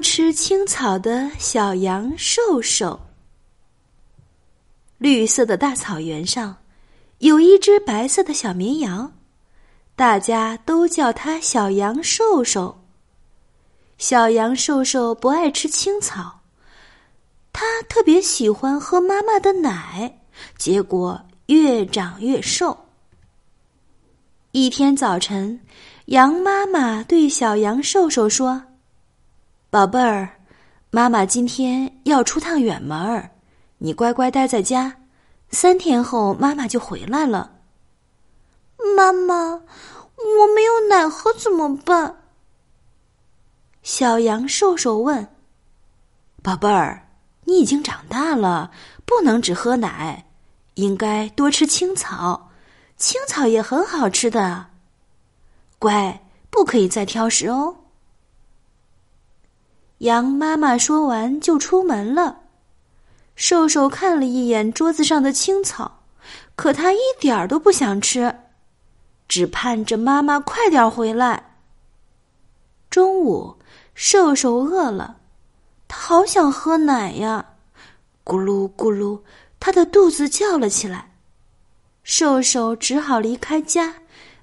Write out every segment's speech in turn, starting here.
吃青草的小羊瘦瘦。绿色的大草原上，有一只白色的小绵羊，大家都叫它小羊瘦瘦。小羊瘦瘦不爱吃青草，它特别喜欢喝妈妈的奶，结果越长越瘦。一天早晨，羊妈妈对小羊瘦瘦说：“宝贝儿，妈妈今天要出趟远门儿，你乖乖待在家，三天后妈妈就回来了。”妈妈，我没有奶喝怎么办？小羊瘦瘦问：“宝贝儿，你已经长大了，不能只喝奶，应该多吃青草。”青草也很好吃的，乖，不可以再挑食哦。羊妈妈说完就出门了。瘦瘦看了一眼桌子上的青草，可他一点儿都不想吃，只盼着妈妈快点回来。中午，瘦瘦饿了，他好想喝奶呀，咕噜咕噜，他的肚子叫了起来。瘦瘦只好离开家，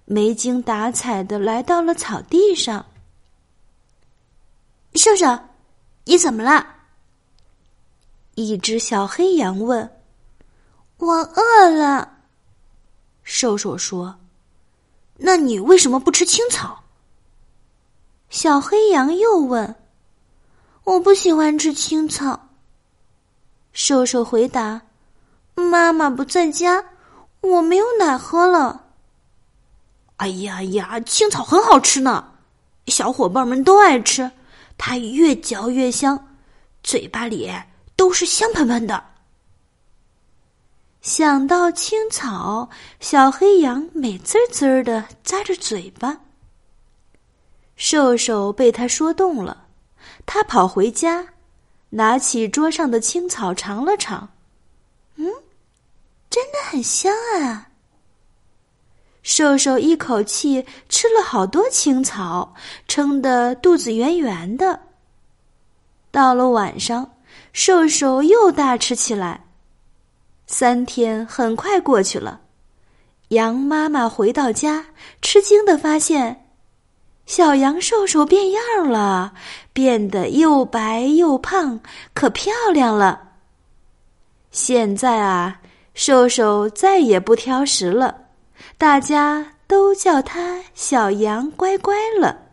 没精打采的来到了草地上。瘦瘦，你怎么了？一只小黑羊问。我饿了。瘦瘦说。那你为什么不吃青草？小黑羊又问。我不喜欢吃青草。瘦瘦回答。妈妈不在家。我没有奶喝了。哎呀呀，青草很好吃呢，小伙伴们都爱吃，它越嚼越香，嘴巴里都是香喷喷的。想到青草，小黑羊美滋滋的咂着嘴巴。瘦瘦被他说动了，他跑回家，拿起桌上的青草尝了尝，嗯。真的很香啊！瘦瘦一口气吃了好多青草，撑得肚子圆圆的。到了晚上，瘦瘦又大吃起来。三天很快过去了，羊妈妈回到家，吃惊的发现，小羊瘦瘦变样了，变得又白又胖，可漂亮了。现在啊。瘦瘦再也不挑食了，大家都叫他小羊乖乖了。